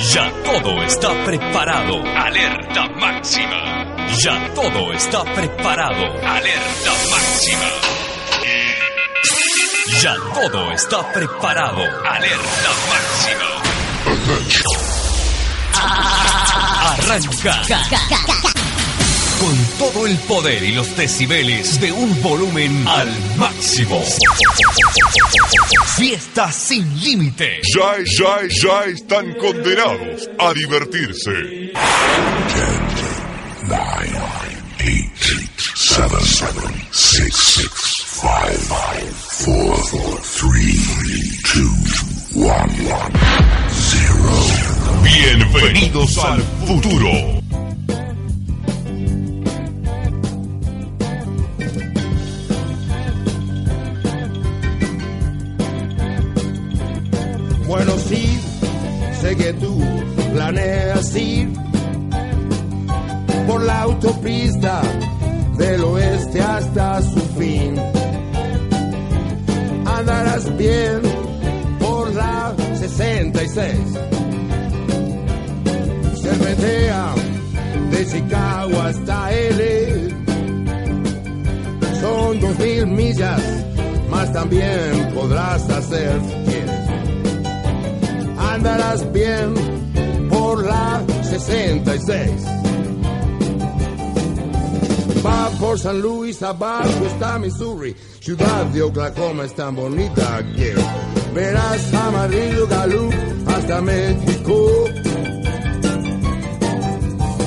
Ya todo está preparado. Alerta máxima. Ya todo está preparado. Alerta máxima. Ya todo está preparado. Alerta máxima. Arranca. Con todo el poder y los decibeles de un volumen al máximo. Fiesta sin límite. Ya, ya, ya están condenados a divertirse. 10, 9, 8, 7, 6, 5, 4, 3, 2, 1, 0. Bienvenidos al futuro. Que tú planeas ir por la autopista del oeste hasta su fin. Andarás bien por la 66. Se metea de Chicago hasta L. Son dos mil millas, más también podrás hacer andarás bien por la 66. Va por San Luis, abajo está Missouri, ciudad de Oklahoma es tan bonita que verás amarillo Galú hasta México.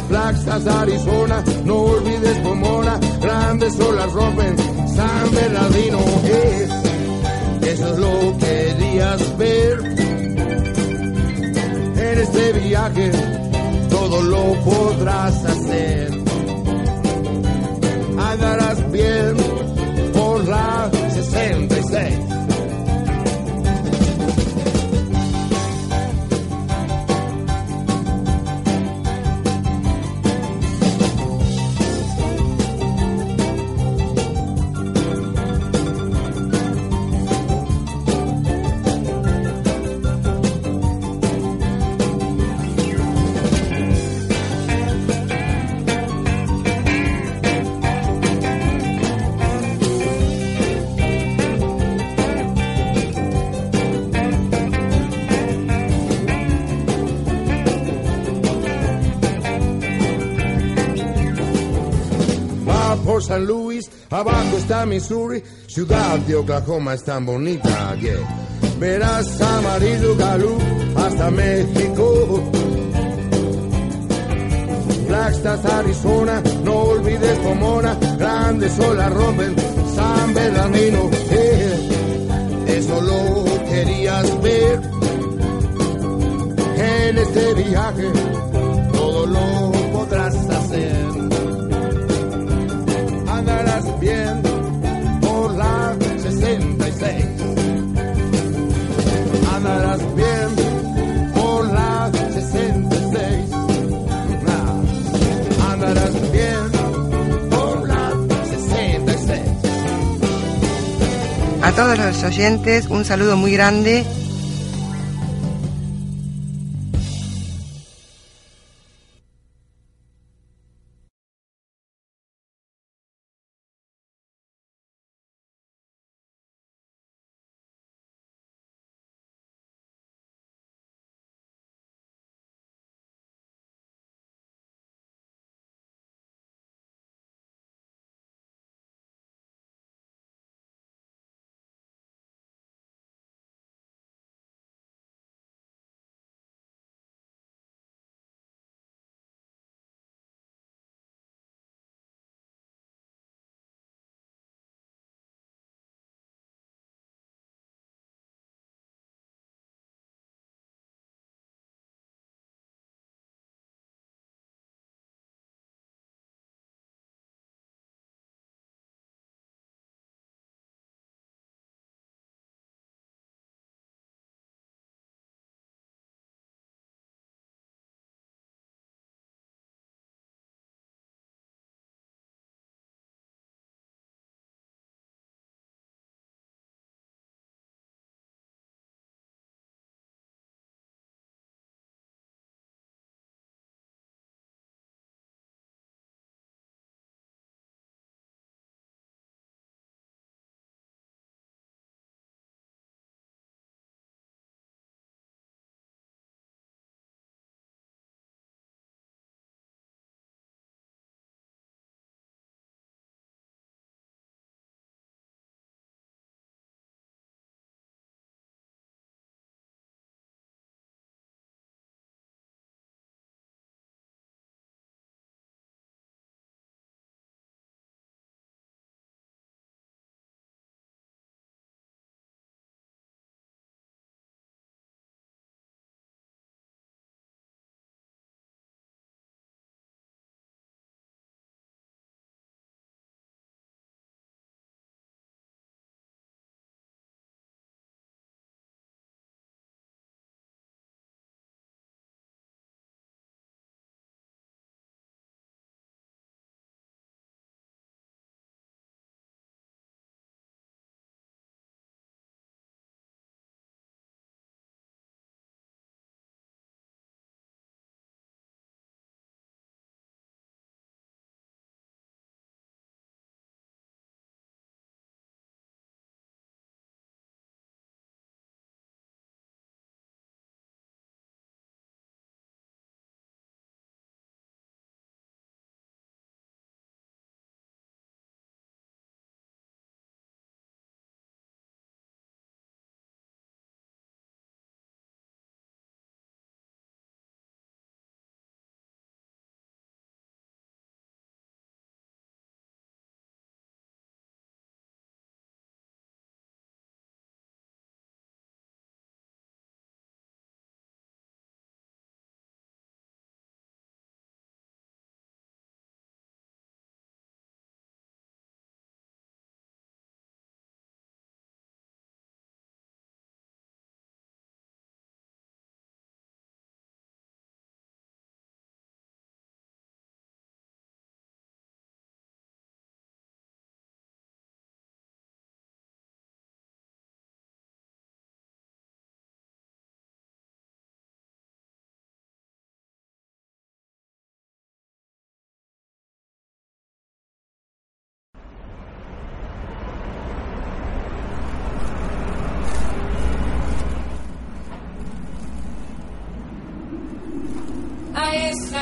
Flagstaff, Arizona, no olvides Pomona, grandes olas rompen San Bernardino. Es, eso es lo que querías ver en este viaje todo lo podrás hacer. Andarás bien por la 66. Abajo está Missouri, ciudad de Oklahoma es tan bonita que verás amarillo Galú hasta México. Flagstaff, Arizona, no olvides Pomona, grandes olas rompen San Bernardino. Eso lo querías ver en este viaje, todos los oyentes, un saludo muy grande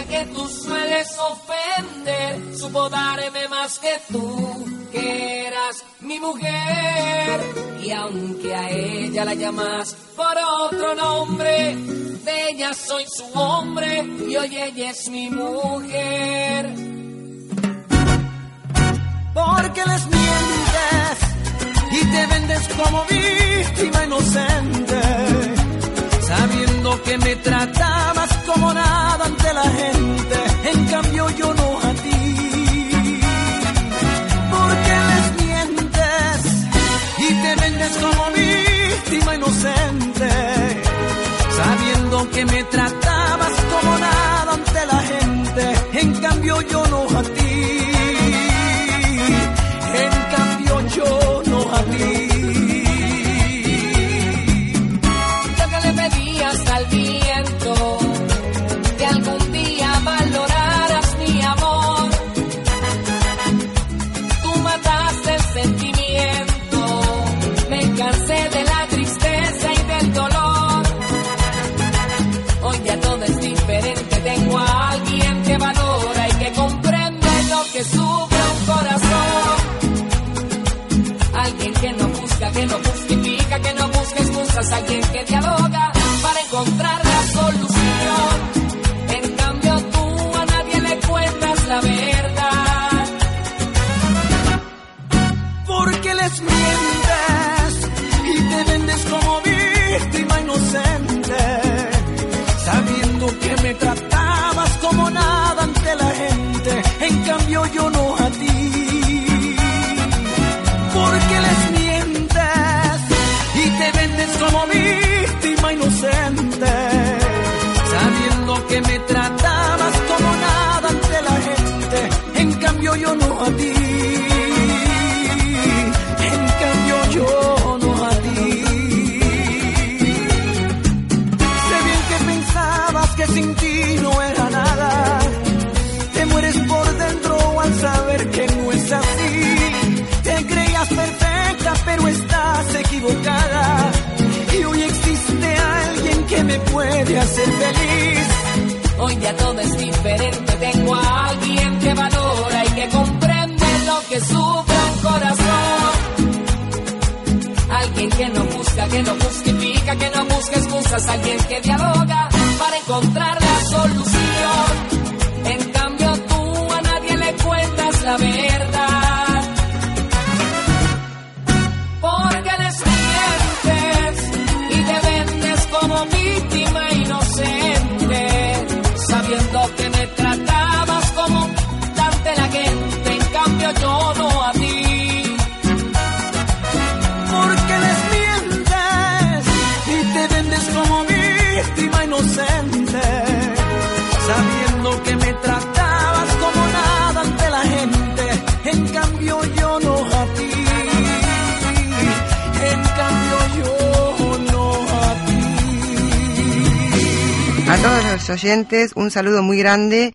que tú sueles ofender supo darme más que tú, que eras mi mujer. Y aunque a ella la llamas por otro nombre, de ella soy su hombre y hoy ella es mi mujer. Porque les mientes y te vendes como víctima inocente, sabiendo que me tratabas sabiendo que me tratabas como nada ante la gente, en cambio yo no a ti. Que no justifica, que no busca excusas, alguien que dialoga puede hacer feliz. Hoy ya todo es diferente, tengo a alguien que valora y que comprende lo que sufre un corazón. Alguien que no busca, que no justifica, que no busca excusas, alguien que dialoga para encontrar la solución. En cambio tú a nadie le cuentas la verdad. No a ti. Porque les mientes y te vendes como víctima inocente, sabiendo que me tratabas como nada ante la gente, en cambio yo no a ti. En cambio yo no a ti. A todos los oyentes, un saludo muy grande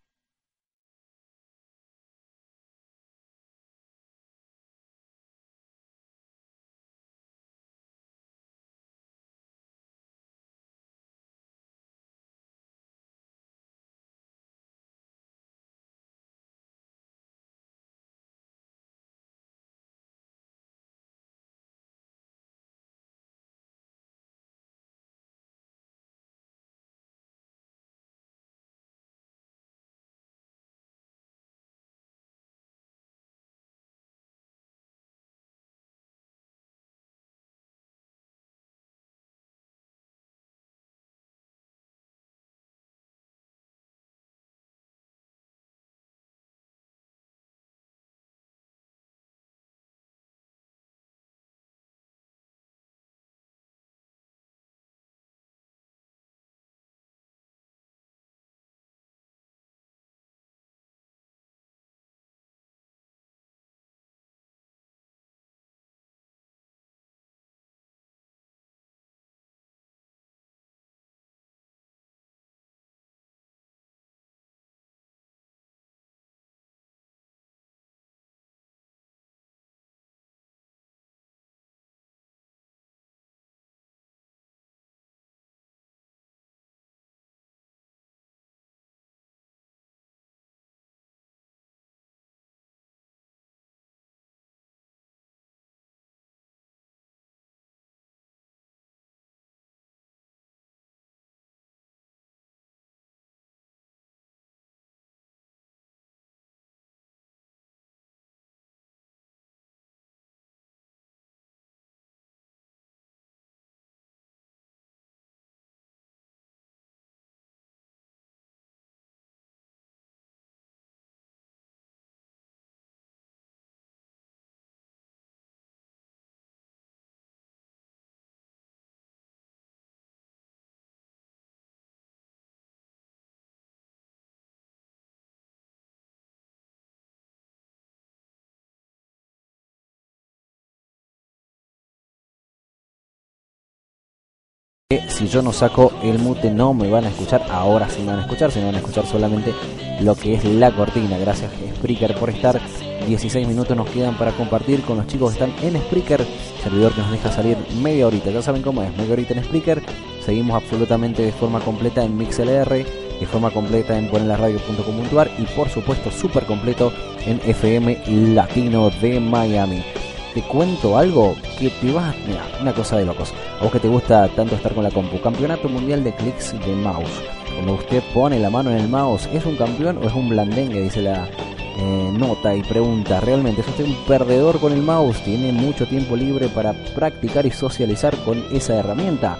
Si yo no saco el mute no me van a escuchar, ahora sí me van a escuchar, se me van a escuchar solamente lo que es la cortina. Gracias Spreaker por estar. 16 minutos nos quedan para compartir con los chicos que están en Spreaker, servidor que nos deja salir media horita, ya saben cómo es, media horita en Spreaker. Seguimos absolutamente de forma completa en MixLR, de forma completa en ponerlasradio.com.ar y por supuesto súper completo en FM Latino de Miami te cuento algo que te va. Mira, una cosa de locos. A vos que te gusta tanto estar con la compu. Campeonato Mundial de Clics de Mouse. Cuando usted pone la mano en el mouse, ¿es un campeón o es un blandengue? Dice la eh, nota y pregunta. ¿Realmente es usted un perdedor con el mouse? ¿Tiene mucho tiempo libre para practicar y socializar con esa herramienta?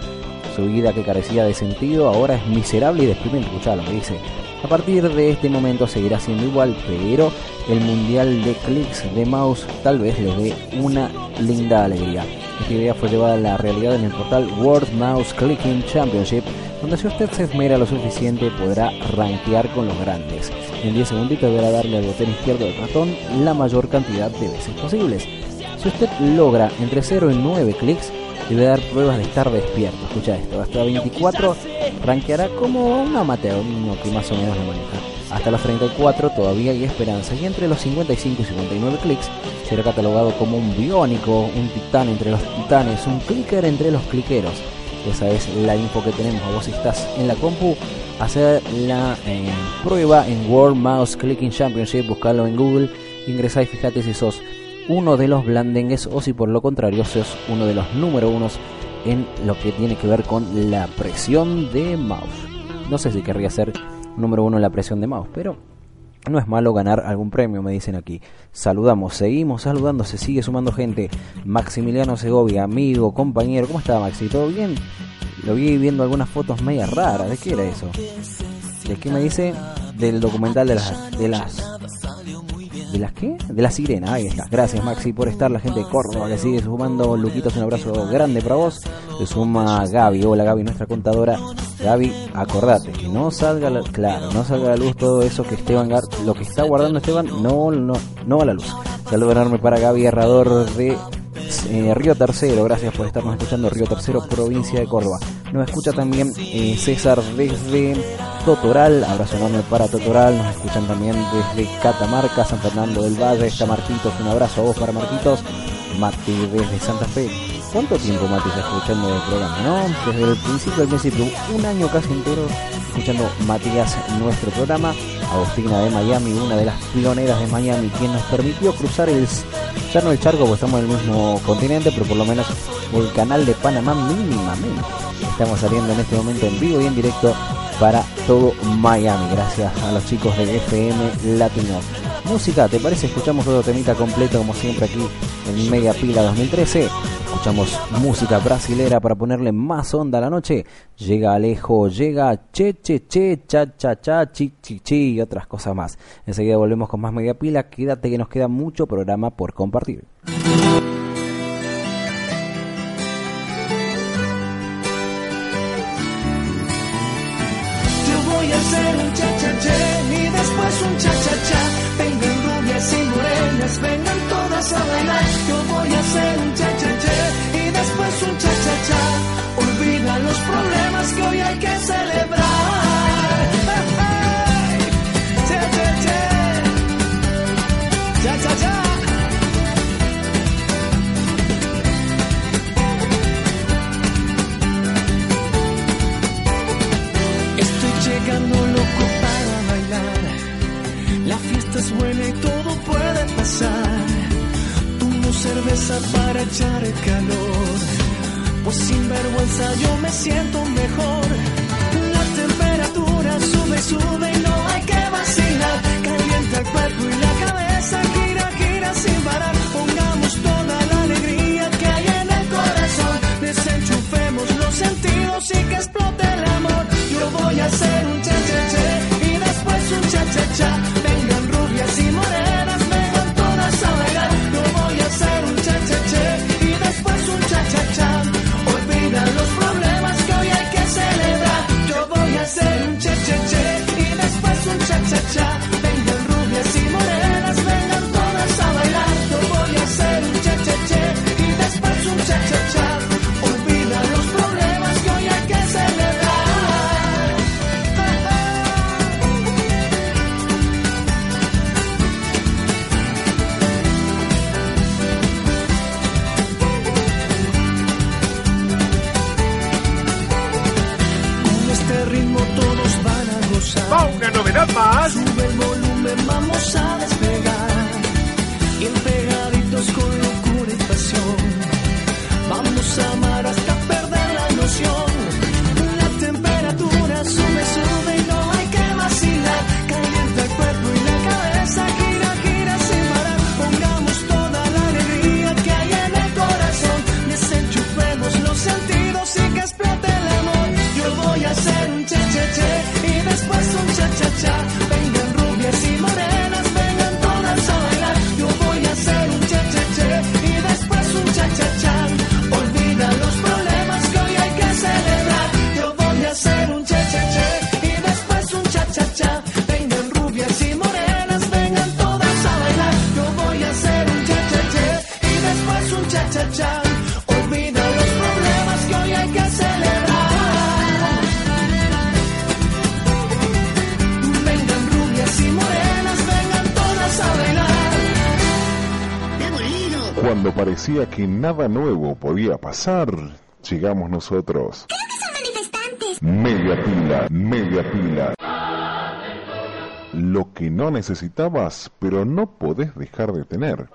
Su vida que carecía de sentido ahora es miserable y deprimente. Escuchalo, me dice. A partir de este momento seguirá siendo igual, pero el mundial de clics de mouse tal vez les dé una linda alegría. Esta idea fue llevada a la realidad en el portal World Mouse Clicking Championship, donde si usted se esmera lo suficiente podrá rankear con los grandes. En 10 segunditos deberá darle al botón izquierdo del ratón la mayor cantidad de veces posibles. Si usted logra entre 0 y 9 clics, debe dar pruebas de estar despierto. Escucha esto, hasta 24 rankeará como un amateur, uno que más o menos lo maneja. Hasta los 34 todavía hay esperanza y entre los 55 y 59 clics será catalogado como un biónico, un titán entre los titanes, un clicker entre los cliqueros. Esa es la info que tenemos. A vos estás en la compu, hacer la eh, prueba en World Mouse Clicking Championship, buscarlo en Google, ingresá y fíjate si sos uno de los blandengues o si por lo contrario sos uno de los número unos en lo que tiene que ver con la presión de mouse. No sé si querría ser número uno en la presión de mouse, pero no es malo ganar algún premio, me dicen aquí. Saludamos, seguimos saludando, se sigue sumando gente. Maximiliano Segovia, amigo, compañero, ¿cómo está Maxi? ¿Todo bien? Lo vi viendo algunas fotos medias raras, ¿de qué era eso? ¿De qué me dice? Del documental de las, de las ¿De las qué? De la sirena, ahí está. Gracias Maxi por estar, la gente de Córdoba le sigue sumando. Luquitos, un abrazo grande para vos. Se suma Gaby, hola Gaby, nuestra contadora. Gaby, acordate, que no salga, la, claro, no salga a la luz todo eso que Esteban, lo que está guardando Esteban, no, no, no a la luz. Saludo enorme para Gaby Herrador de eh, Río Tercero, gracias por estarnos escuchando Río Tercero, provincia de Córdoba. Nos escucha también eh, César desde Totoral, abrazo para Totoral, nos escuchan también desde Catamarca, San Fernando del Valle, está Marquitos, un abrazo a vos para Marquitos, Mati desde Santa Fe. ¿Cuánto tiempo Mati está escuchando el programa, no? Desde el principio del principio, un año casi entero escuchando Matías nuestro programa. Agostina de Miami, una de las pioneras de Miami, quien nos permitió cruzar el, ya no el charco, porque estamos en el mismo continente, pero por lo menos el canal de Panamá mínimamente. Estamos saliendo en este momento en vivo y en directo para todo Miami, gracias a los chicos de FM Latino. Música, ¿te parece? Escuchamos todo temita completo como siempre aquí en Media Pila 2013. Escuchamos música brasilera para ponerle más onda a la noche. Llega Alejo, llega Che Che Che, Cha Cha Cha, Chi Chi Chi y otras cosas más. Enseguida volvemos con más Media Pila. Quédate que nos queda mucho programa por compartir. Para echar el calor. Pues sin vergüenza yo me siento mejor. La temperatura sube sube y no hay que vacilar. Calienta el cuerpo y la cabeza gira, gira sin parar. Pongamos toda la alegría que hay en el corazón. Desenchufemos los sentidos y que explote el amor. Yo voy a hacer un cha cha cha y después un cha parecía que nada nuevo podía pasar, llegamos nosotros. Media pila, media pila. Lo que no necesitabas, pero no podés dejar de tener.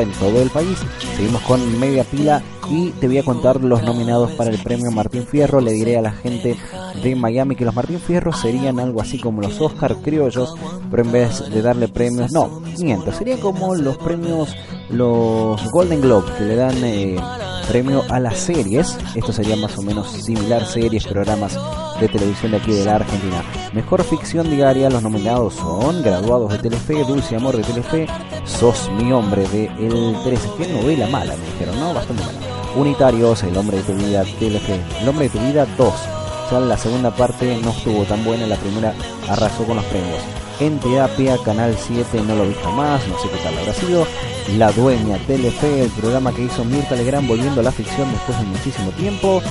En todo el país. Seguimos con media pila y te voy a contar los nominados para el premio Martín Fierro. Le diré a la gente de Miami que los Martín Fierro serían algo así como los Oscar criollos, pero en vez de darle premios, no, miento, sería como los premios, los Golden Globe que le dan eh, premio a las series. Esto sería más o menos similar series, programas de televisión de aquí de la Argentina. Mejor ficción diaria, los nominados son Graduados de Telefe, Dulce Amor de Telefe, Sos mi hombre de El 13. Qué novela mala, me dijeron, ¿no? Bastante mala. Unitarios, El hombre de tu vida, Telefe. El hombre de tu vida 2. Ya la segunda parte no estuvo tan buena, la primera arrasó con los premios. En terapia, Canal 7, no lo vi jamás, no sé qué tal habrá sido. La dueña, Telefe, el programa que hizo Mirta Legrand volviendo a la ficción después de muchísimo tiempo.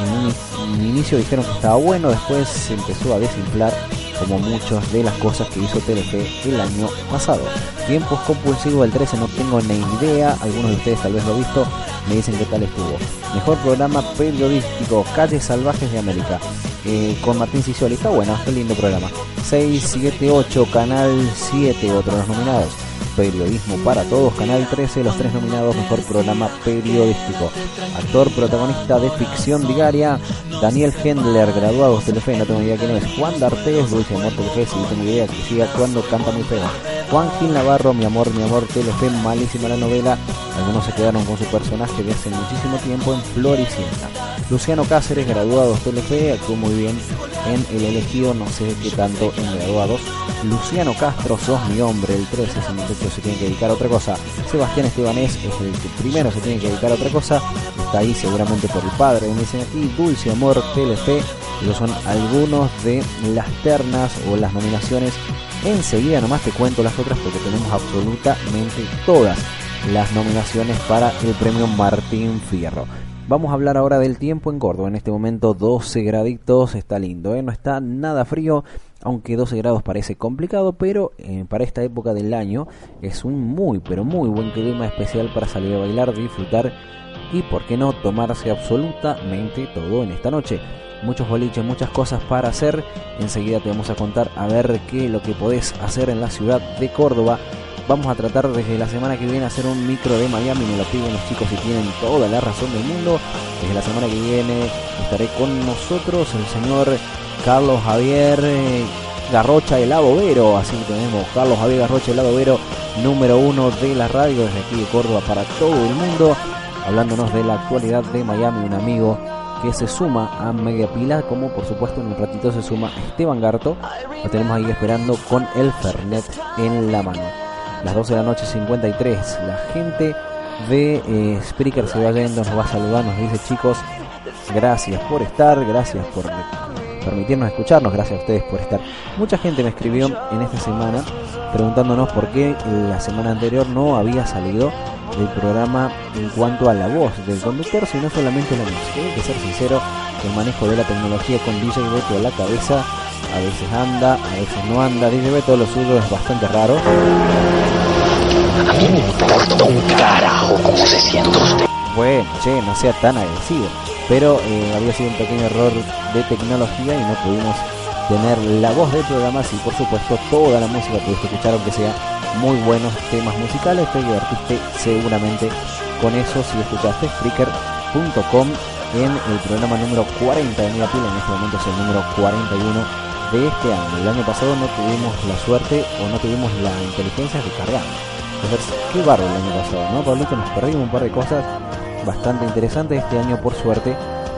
En un, inicio dijeron que estaba bueno, después se empezó a desinflar como muchas de las cosas que hizo Telefe el año pasado. Tiempos compulsivos del 13 no tengo ni idea, algunos de ustedes tal vez lo han visto, me dicen qué tal estuvo. Mejor programa periodístico, Calles Salvajes de América, eh, con Martín Sicioli, está bueno, qué lindo programa. 6, 7, 8, Canal 7, otros nominados. Periodismo para Todos, Canal 13, los tres nominados, Mejor Programa Periodístico. Actor protagonista de ficción diaria, Daniel Hendler, graduados Telefe, no tengo idea quién es. Juan D'Artés, Dulce Amor Telefe, si no tengo idea que sigue actuando, canta muy feo. Juan Gil Navarro, Mi Amor, Mi Amor, Telefe, malísima la novela. Algunos se quedaron con su personaje de hace muchísimo tiempo en Floricienta. Luciano Cáceres, graduados Telefe, actuó muy bien en El Elegido, no sé qué tanto en graduados. Luciano Castro, sos mi hombre, el 13, ese muchacho se tiene que dedicar a otra cosa. Sebastián Estebanés es el que primero se tiene que dedicar a otra cosa, está ahí seguramente por el padre, me dicen aquí, Dulce Amor, Telefe, y son algunos de las ternas o las nominaciones. Enseguida nomás te cuento las otras porque tenemos absolutamente todas las nominaciones para el premio Martín Fierro. Vamos a hablar ahora del tiempo en Córdoba. En este momento 12 graditos, está lindo, ¿eh? no está nada frío, aunque 12 grados parece complicado, pero eh, para esta época del año es un muy, pero muy buen clima especial para salir a bailar, disfrutar y, por qué no, tomarse absolutamente todo en esta noche. Muchos boliches, muchas cosas para hacer. Enseguida te vamos a contar a ver qué es lo que podés hacer en la ciudad de Córdoba. Vamos a tratar desde la semana que viene hacer un micro de Miami, me lo piden los chicos y tienen toda la razón del mundo. Desde la semana que viene estaré con nosotros el señor Carlos Javier eh, Garrocha el Abovero, así tenemos Carlos Javier Garrocha el Abovero, número uno de la radio desde aquí de Córdoba para todo el mundo, hablándonos de la actualidad de Miami, un amigo que se suma a Media Pila, como por supuesto en un ratito se suma Esteban Garto, lo tenemos ahí esperando con el Fernet en la mano. Las 12 de la noche 53, la gente de eh, Spreaker se va yendo, nos va a saludar, nos dice chicos, gracias por estar, gracias por permitirnos escucharnos, gracias a ustedes por estar. Mucha gente me escribió en esta semana preguntándonos por qué la semana anterior no había salido el programa en cuanto a la voz del conductor, sino solamente la música. Hay que ser sincero, el manejo de la tecnología con DJ Beto a la cabeza a veces anda, a veces no anda. DJ Beto lo suyo es bastante raro. A mí me importa un carajo cómo se siente usted. Bueno, che, no sea tan agresivo. pero eh, había sido un pequeño error de tecnología y no pudimos tener la voz del programa, y por supuesto toda la música pudiste escuchar, aunque sea muy buenos temas musicales, te divertiste seguramente con eso si escuchaste Spreaker.com en el programa número 40 de Mega Pila, en este momento es el número 41 de este año. El año pasado no tuvimos la suerte o no tuvimos la inteligencia de cargar. Entonces, qué barro el año pasado, ¿no? Pablito, nos perdimos un par de cosas bastante interesantes. Este año, por suerte,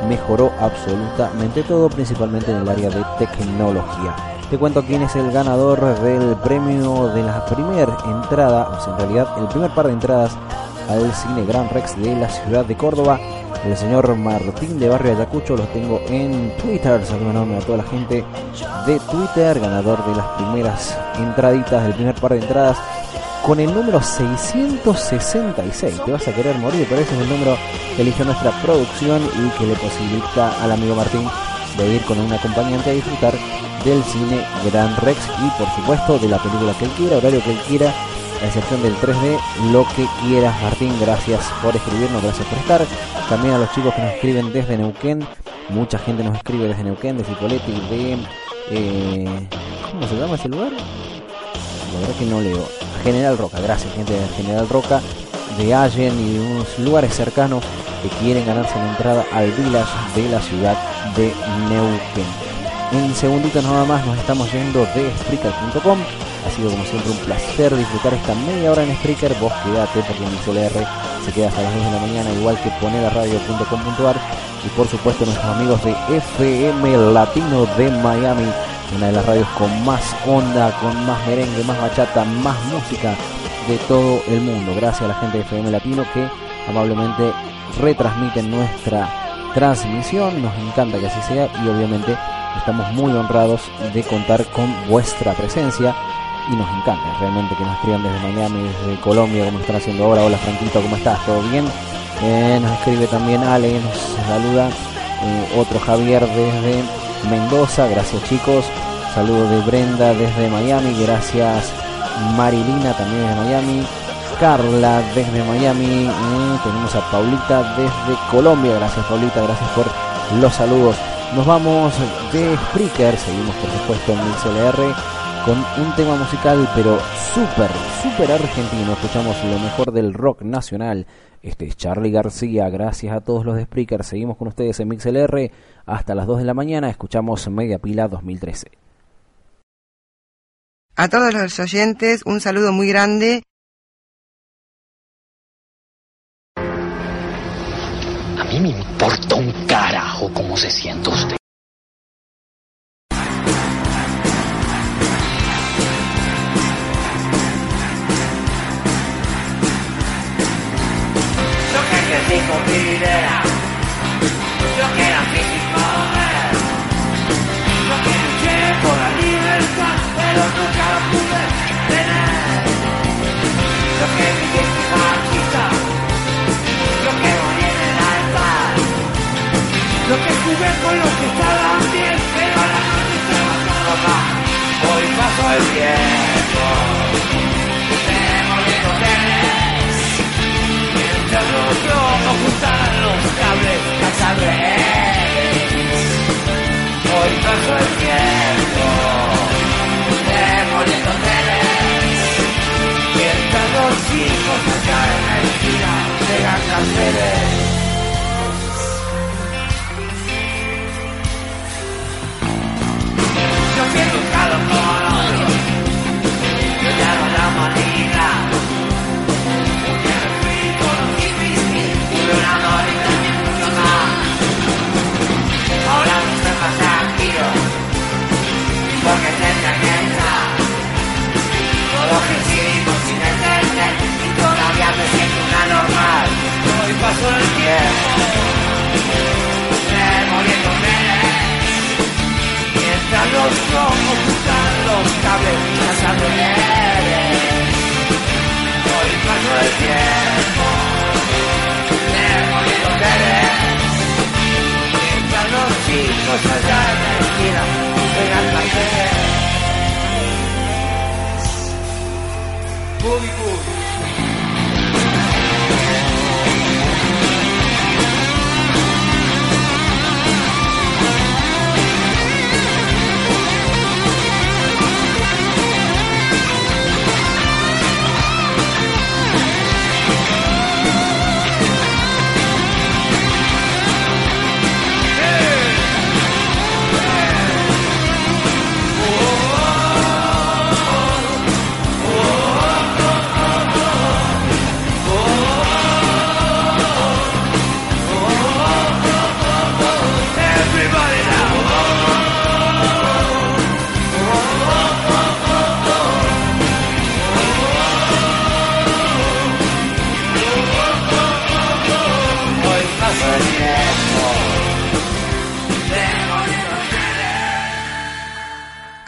mejoró absolutamente todo, principalmente en el área de tecnología. Te cuento quién es el ganador del premio de la primera entrada, o sea, en realidad el primer par de entradas al Cine Gran Rex de la ciudad de Córdoba. El señor Martín de Barrio Ayacucho lo tengo en Twitter. Saludos enorme a toda la gente de Twitter, ganador de las primeras entraditas, del primer par de entradas con el número 666. Te vas a querer morir, pero ese es el número que eligió nuestra producción y que le posibilita al amigo Martín de ir con un acompañante a disfrutar del cine Gran Rex y por supuesto de la película que él quiera, horario que él quiera, a excepción del 3D, lo que quieras Martín, gracias por escribirnos, gracias por estar. También a los chicos que nos escriben desde Neuquén, mucha gente nos escribe desde Neuquén, de Cipolletti, de... Eh, ¿Cómo se llama ese lugar? La verdad que no leo. General Roca, gracias gente de General Roca, de Allen y de unos lugares cercanos que quieren ganarse la entrada al village de la ciudad de Neuquén. En segundito nada más nos estamos yendo de Spreaker.com. Ha sido como siempre un placer disfrutar esta media hora en Spreaker. Vos quedate porque mi CLR se queda hasta las 10 de la mañana, igual que poneraradio.com.ar y por supuesto nuestros amigos de FM Latino de Miami, una de las radios con más onda, con más merengue, más bachata, más música de todo el mundo. Gracias a la gente de FM Latino que amablemente retransmiten nuestra transmisión. Nos encanta que así sea y obviamente estamos muy honrados de contar con vuestra presencia y nos encanta realmente que nos escriban desde Miami, desde Colombia, como están haciendo ahora. Hola Franquito, ¿cómo estás? ¿Todo bien? Eh, nos escribe también Ale, nos saluda eh, otro Javier desde Mendoza, gracias chicos. Saludos de Brenda desde Miami, gracias Marilina también desde Miami. Carla desde Miami, eh, tenemos a Paulita desde Colombia, gracias Paulita, gracias por los saludos. Nos vamos de Spreaker, seguimos por supuesto en MixLR con un tema musical pero súper, súper argentino. Escuchamos lo mejor del rock nacional. Este es Charlie García, gracias a todos los de Spreaker. Seguimos con ustedes en MixLR hasta las 2 de la mañana. Escuchamos Media Pila 2013. A todos los oyentes, un saludo muy grande me importa un carajo cómo se siente usted. Yo que jugué con los que estaban bien, pero la noche se va a roja. Hoy pasó el tiempo, tenemos viejos trenes, mientras los locos juntan los cables, las redes. Hoy pasó el tiempo, demoliendo trenes, mientras los chicos allá en la esquina llegan cafés. Yo normal. Hoy pasó el tiempo, me morí los nenes. Mientras los ojos buscan los cables las alrededores Hoy pasó el tiempo. Me morí los dedos Mientras los chicos allá en la esquina juegan cafés Boogie Boogie